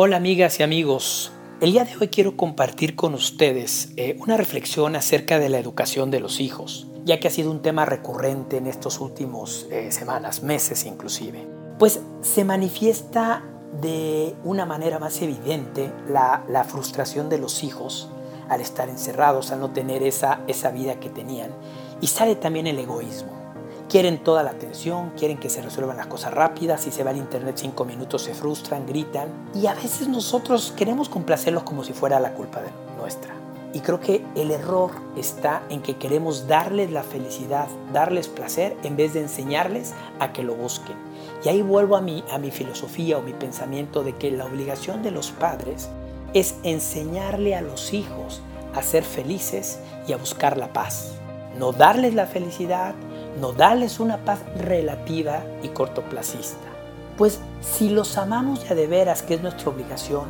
Hola amigas y amigos. El día de hoy quiero compartir con ustedes eh, una reflexión acerca de la educación de los hijos, ya que ha sido un tema recurrente en estos últimos eh, semanas, meses inclusive. Pues se manifiesta de una manera más evidente la, la frustración de los hijos al estar encerrados, al no tener esa, esa vida que tenían. Y sale también el egoísmo. Quieren toda la atención, quieren que se resuelvan las cosas rápidas, si se va al internet cinco minutos se frustran, gritan y a veces nosotros queremos complacerlos como si fuera la culpa nuestra. Y creo que el error está en que queremos darles la felicidad, darles placer en vez de enseñarles a que lo busquen. Y ahí vuelvo a mi, a mi filosofía o mi pensamiento de que la obligación de los padres es enseñarle a los hijos a ser felices y a buscar la paz. No darles la felicidad, darles una paz relativa y cortoplacista. Pues si los amamos ya de veras, que es nuestra obligación,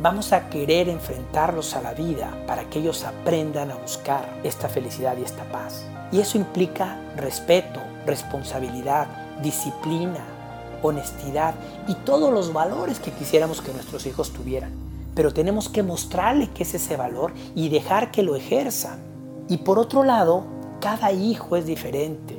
vamos a querer enfrentarlos a la vida para que ellos aprendan a buscar esta felicidad y esta paz. Y eso implica respeto, responsabilidad, disciplina, honestidad y todos los valores que quisiéramos que nuestros hijos tuvieran. Pero tenemos que mostrarle que es ese valor y dejar que lo ejerzan. Y por otro lado, cada hijo es diferente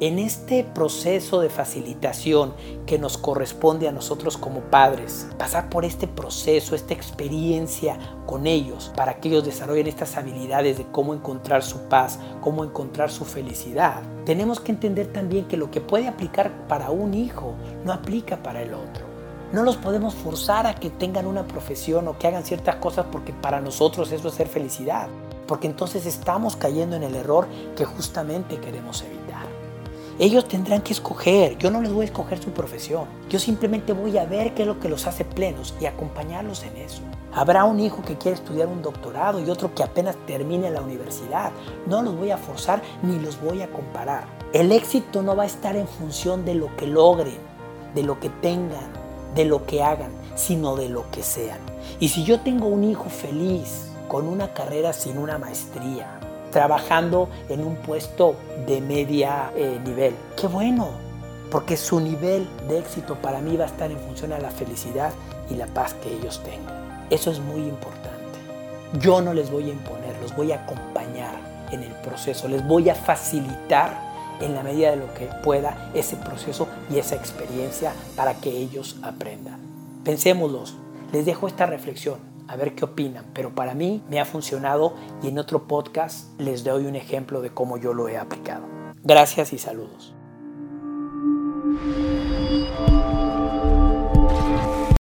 en este proceso de facilitación que nos corresponde a nosotros como padres, pasar por este proceso, esta experiencia con ellos, para que ellos desarrollen estas habilidades de cómo encontrar su paz, cómo encontrar su felicidad, tenemos que entender también que lo que puede aplicar para un hijo no aplica para el otro. No los podemos forzar a que tengan una profesión o que hagan ciertas cosas porque para nosotros eso es ser felicidad, porque entonces estamos cayendo en el error que justamente queremos evitar. Ellos tendrán que escoger, yo no les voy a escoger su profesión, yo simplemente voy a ver qué es lo que los hace plenos y acompañarlos en eso. Habrá un hijo que quiere estudiar un doctorado y otro que apenas termine la universidad. No los voy a forzar ni los voy a comparar. El éxito no va a estar en función de lo que logren, de lo que tengan, de lo que hagan, sino de lo que sean. Y si yo tengo un hijo feliz, con una carrera sin una maestría, trabajando en un puesto de media eh, nivel. Qué bueno, porque su nivel de éxito para mí va a estar en función a la felicidad y la paz que ellos tengan. Eso es muy importante. Yo no les voy a imponer, los voy a acompañar en el proceso, les voy a facilitar en la medida de lo que pueda ese proceso y esa experiencia para que ellos aprendan. Pensémoslos, les dejo esta reflexión a ver qué opinan, pero para mí me ha funcionado y en otro podcast les doy un ejemplo de cómo yo lo he aplicado. Gracias y saludos.